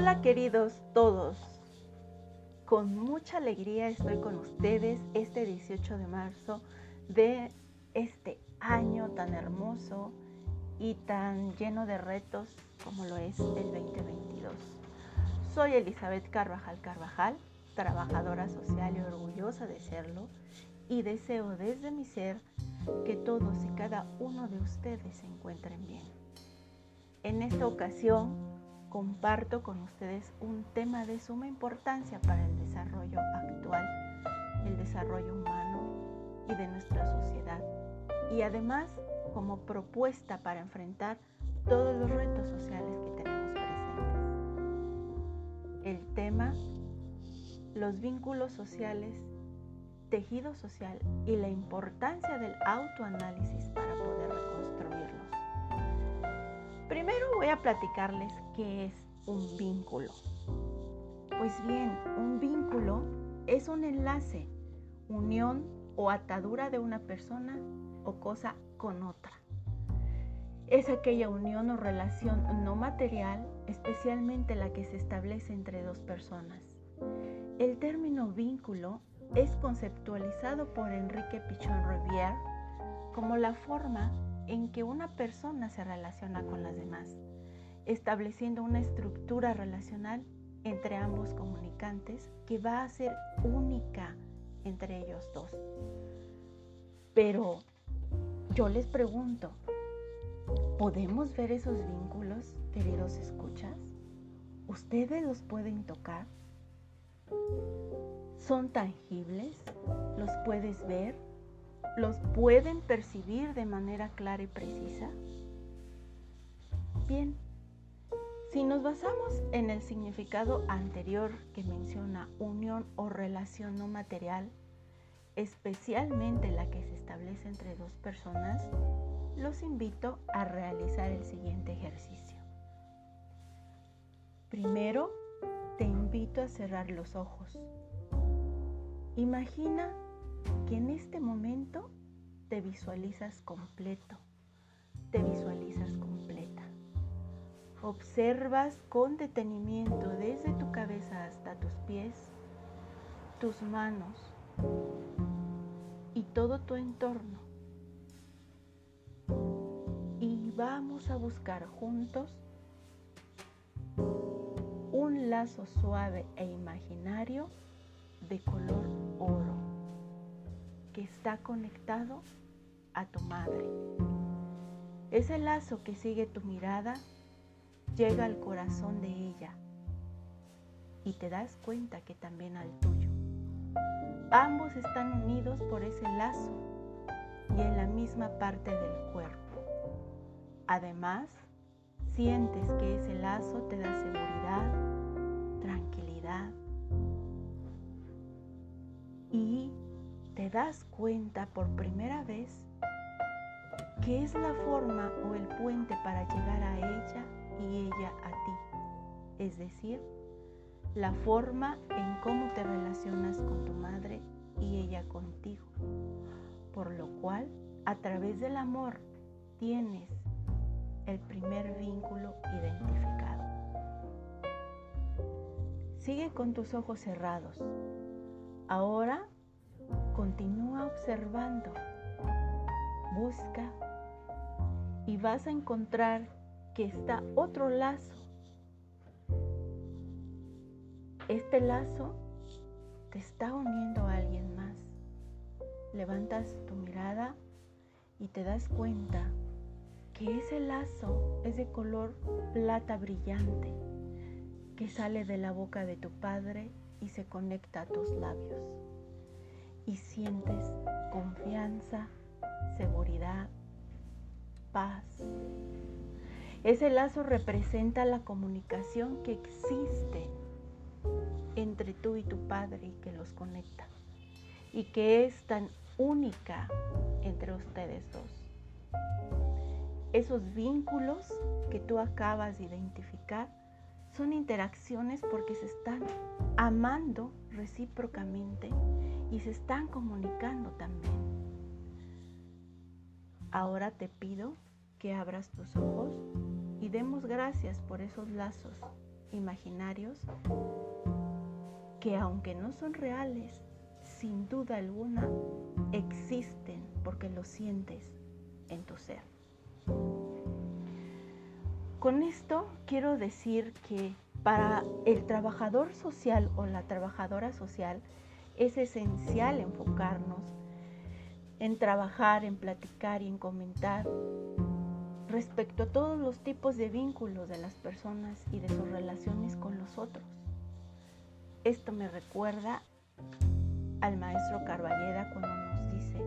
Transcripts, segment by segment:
Hola queridos todos, con mucha alegría estoy con ustedes este 18 de marzo de este año tan hermoso y tan lleno de retos como lo es el 2022. Soy Elizabeth Carvajal Carvajal, trabajadora social y orgullosa de serlo, y deseo desde mi ser que todos y cada uno de ustedes se encuentren bien. En esta ocasión comparto con ustedes un tema de suma importancia para el desarrollo actual, el desarrollo humano y de nuestra sociedad. Y además como propuesta para enfrentar todos los retos sociales que tenemos presentes. El tema, los vínculos sociales, tejido social y la importancia del autoanálisis para poder. Primero voy a platicarles qué es un vínculo. Pues bien, un vínculo es un enlace, unión o atadura de una persona o cosa con otra. Es aquella unión o relación no material, especialmente la que se establece entre dos personas. El término vínculo es conceptualizado por Enrique Pichon Rivière como la forma en que una persona se relaciona con las demás estableciendo una estructura relacional entre ambos comunicantes que va a ser única entre ellos dos. Pero yo les pregunto, ¿podemos ver esos vínculos, queridos escuchas? ¿Ustedes los pueden tocar? ¿Son tangibles? ¿Los puedes ver? ¿Los pueden percibir de manera clara y precisa? Bien, si nos basamos en el significado anterior que menciona unión o relación no material, especialmente la que se establece entre dos personas, los invito a realizar el siguiente ejercicio. Primero, te invito a cerrar los ojos. Imagina que en este momento te visualizas completo, te visualizas completa. Observas con detenimiento desde tu cabeza hasta tus pies, tus manos y todo tu entorno. Y vamos a buscar juntos un lazo suave e imaginario de color oro está conectado a tu madre. Ese lazo que sigue tu mirada llega al corazón de ella y te das cuenta que también al tuyo. Ambos están unidos por ese lazo y en la misma parte del cuerpo. Además, sientes que ese lazo te da seguridad, tranquilidad y te das cuenta por primera vez que es la forma o el puente para llegar a ella y ella a ti. Es decir, la forma en cómo te relacionas con tu madre y ella contigo. Por lo cual, a través del amor, tienes el primer vínculo identificado. Sigue con tus ojos cerrados. Ahora continúa observando. Busca y vas a encontrar que está otro lazo. Este lazo te está uniendo a alguien más. Levantas tu mirada y te das cuenta que ese lazo es de color plata brillante que sale de la boca de tu padre y se conecta a tus labios. Y sientes confianza, seguridad, paz, ese lazo representa la comunicación que existe entre tú y tu Padre y que los conecta y que es tan única entre ustedes dos. Esos vínculos que tú acabas de identificar son interacciones porque se están amando recíprocamente y se están comunicando también. Ahora te pido que abras tus ojos y demos gracias por esos lazos imaginarios que aunque no son reales, sin duda alguna existen porque lo sientes en tu ser. Con esto quiero decir que para el trabajador social o la trabajadora social es esencial enfocarnos en trabajar, en platicar y en comentar respecto a todos los tipos de vínculos de las personas y de sus relaciones con los otros. Esto me recuerda al maestro Carballeda cuando nos dice,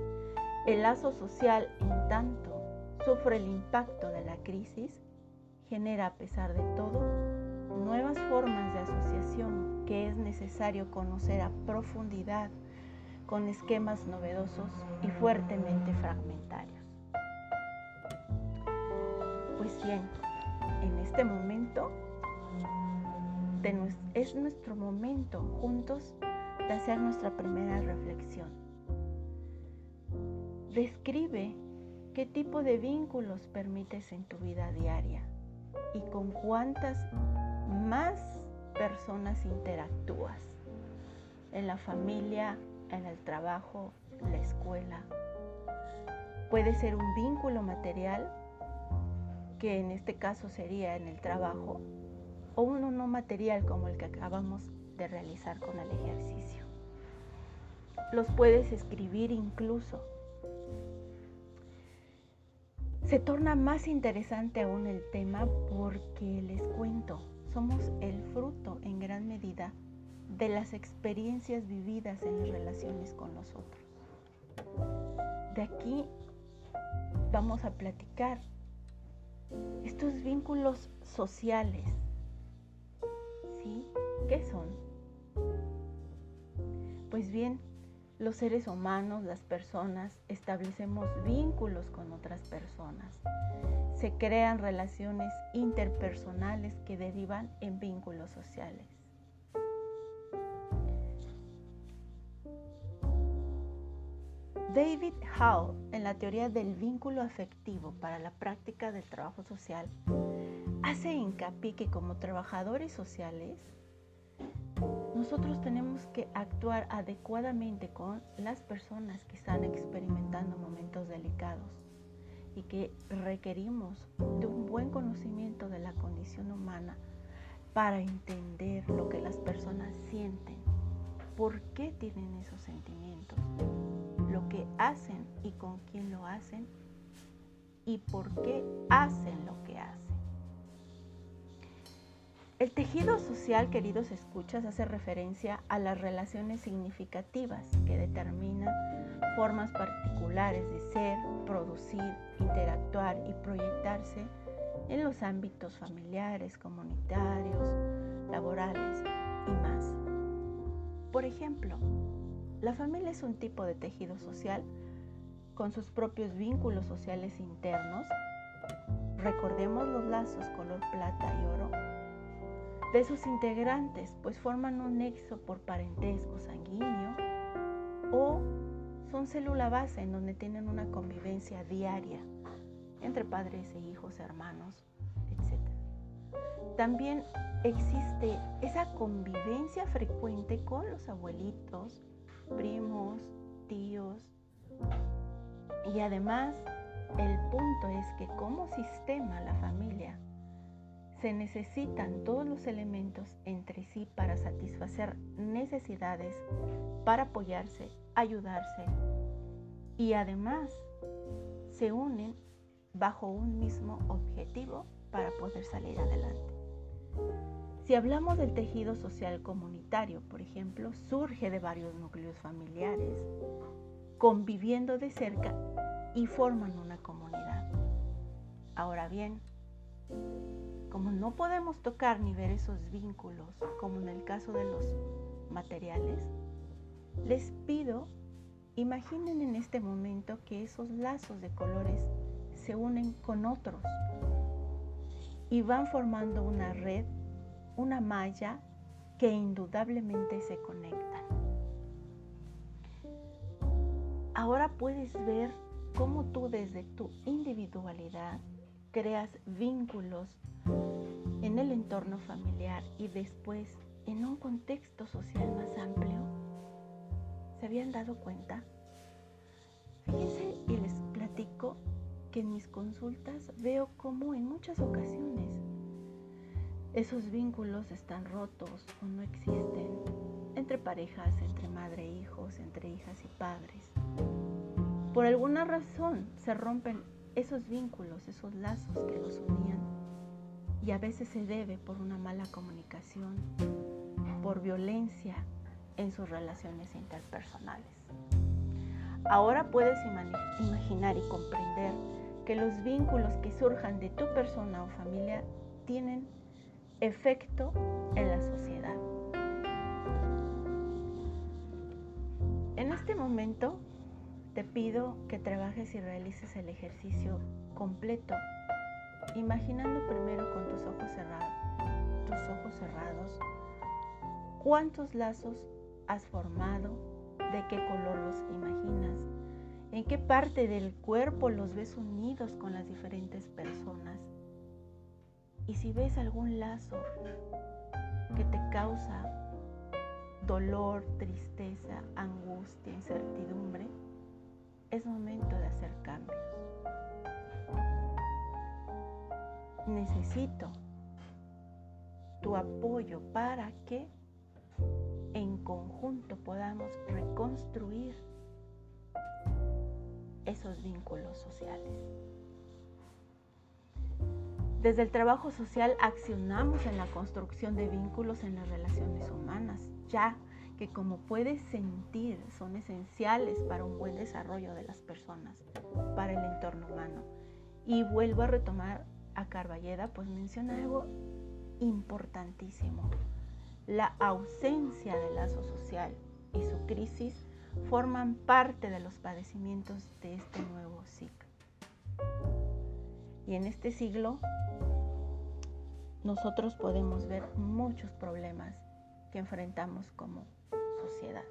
el lazo social en tanto sufre el impacto de la crisis, genera a pesar de todo nuevas formas de asociación que es necesario conocer a profundidad con esquemas novedosos y fuertemente fragmentarios. Pues bien, en este momento es nuestro momento juntos de hacer nuestra primera reflexión. Describe qué tipo de vínculos permites en tu vida diaria y con cuántas más personas interactúas en la familia, en el trabajo, la escuela. Puede ser un vínculo material que en este caso sería en el trabajo, o uno no material como el que acabamos de realizar con el ejercicio. Los puedes escribir incluso. Se torna más interesante aún el tema porque les cuento, somos el fruto en gran medida de las experiencias vividas en las relaciones con los otros. De aquí vamos a platicar estos vínculos sociales, ¿sí? ¿Qué son? Pues bien, los seres humanos, las personas, establecemos vínculos con otras personas. Se crean relaciones interpersonales que derivan en vínculos sociales. David Howe, en la teoría del vínculo afectivo para la práctica del trabajo social, hace hincapié que como trabajadores sociales, nosotros tenemos que actuar adecuadamente con las personas que están experimentando momentos delicados y que requerimos de un buen conocimiento de la condición humana para entender lo que las personas sienten, por qué tienen esos sentimientos lo que hacen y con quién lo hacen y por qué hacen lo que hacen. El tejido social, queridos escuchas, hace referencia a las relaciones significativas que determinan formas particulares de ser, producir, interactuar y proyectarse en los ámbitos familiares, comunitarios, laborales y más. Por ejemplo, la familia es un tipo de tejido social con sus propios vínculos sociales internos. Recordemos los lazos color plata y oro de sus integrantes, pues forman un nexo por parentesco sanguíneo o son célula base en donde tienen una convivencia diaria entre padres e hijos, hermanos, etc. También existe esa convivencia frecuente con los abuelitos, primos, tíos. Y además, el punto es que como sistema, la familia, se necesitan todos los elementos entre sí para satisfacer necesidades, para apoyarse, ayudarse y además se unen bajo un mismo objetivo para poder salir adelante. Si hablamos del tejido social comunitario, por ejemplo, surge de varios núcleos familiares, conviviendo de cerca y forman una comunidad. Ahora bien, como no podemos tocar ni ver esos vínculos, como en el caso de los materiales, les pido, imaginen en este momento que esos lazos de colores se unen con otros y van formando una red una malla que indudablemente se conectan. Ahora puedes ver cómo tú desde tu individualidad creas vínculos en el entorno familiar y después en un contexto social más amplio, ¿se habían dado cuenta? Fíjense y les platico que en mis consultas veo cómo en muchas ocasiones esos vínculos están rotos o no existen entre parejas, entre madre e hijos, entre hijas y padres. Por alguna razón se rompen esos vínculos, esos lazos que los unían y a veces se debe por una mala comunicación, por violencia en sus relaciones interpersonales. Ahora puedes imaginar y comprender que los vínculos que surjan de tu persona o familia tienen efecto en la sociedad. En este momento te pido que trabajes y realices el ejercicio completo, imaginando primero con tus ojos cerrados, tus ojos cerrados, cuántos lazos has formado, de qué color los imaginas, en qué parte del cuerpo los ves unidos con las diferentes personas. Y si ves algún lazo que te causa dolor, tristeza, angustia, incertidumbre, es momento de hacer cambios. Necesito tu apoyo para que en conjunto podamos reconstruir esos vínculos sociales. Desde el trabajo social accionamos en la construcción de vínculos en las relaciones humanas, ya que como puedes sentir son esenciales para un buen desarrollo de las personas, para el entorno humano. Y vuelvo a retomar a Carballeda, pues menciona algo importantísimo. La ausencia del lazo social y su crisis forman parte de los padecimientos de este nuevo ciclo. Y en este siglo nosotros podemos ver muchos problemas que enfrentamos como sociedad.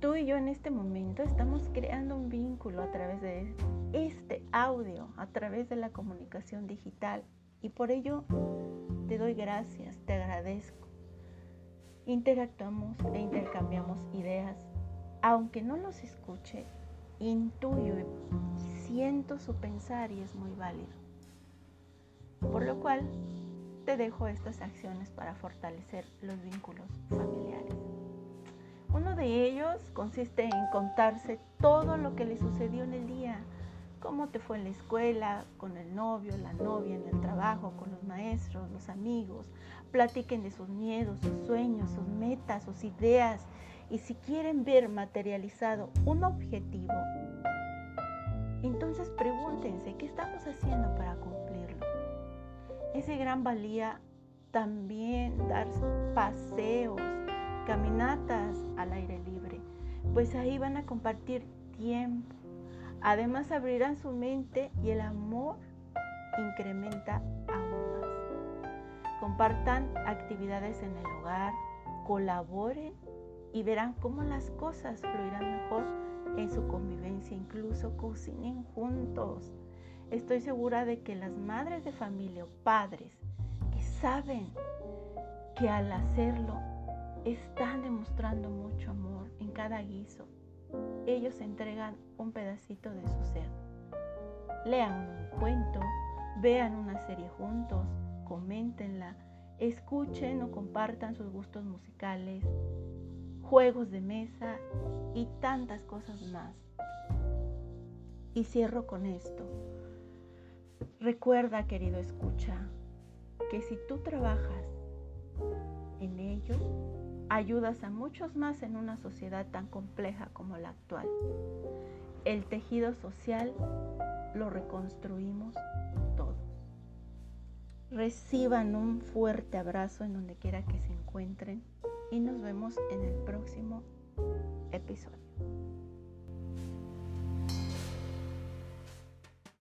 Tú y yo en este momento estamos creando un vínculo a través de este audio, a través de la comunicación digital y por ello te doy gracias, te agradezco. Interactuamos e intercambiamos ideas, aunque no los escuche, intuyo y siento su pensar y es muy válido. Por lo cual te dejo estas acciones para fortalecer los vínculos familiares. Uno de ellos consiste en contarse todo lo que le sucedió en el día, cómo te fue en la escuela, con el novio, la novia, en el trabajo, con los maestros, los amigos. Platiquen de sus miedos, sus sueños, sus metas, sus ideas. Y si quieren ver materializado un objetivo, entonces pregúntense, ¿qué estamos haciendo para cumplirlo? Es de gran valía también dar paseos, caminatas al aire libre, pues ahí van a compartir tiempo. Además abrirán su mente y el amor incrementa aún más. Compartan actividades en el hogar, colaboren y verán cómo las cosas fluirán mejor en su convivencia, incluso cocinen juntos. Estoy segura de que las madres de familia o padres que saben que al hacerlo están demostrando mucho amor en cada guiso, ellos entregan un pedacito de su ser. Lean un cuento, vean una serie juntos, coméntenla, escuchen o compartan sus gustos musicales, juegos de mesa y tantas cosas más. Y cierro con esto. Recuerda, querido escucha, que si tú trabajas en ello, ayudas a muchos más en una sociedad tan compleja como la actual. El tejido social lo reconstruimos todos. Reciban un fuerte abrazo en donde quiera que se encuentren y nos vemos en el próximo episodio.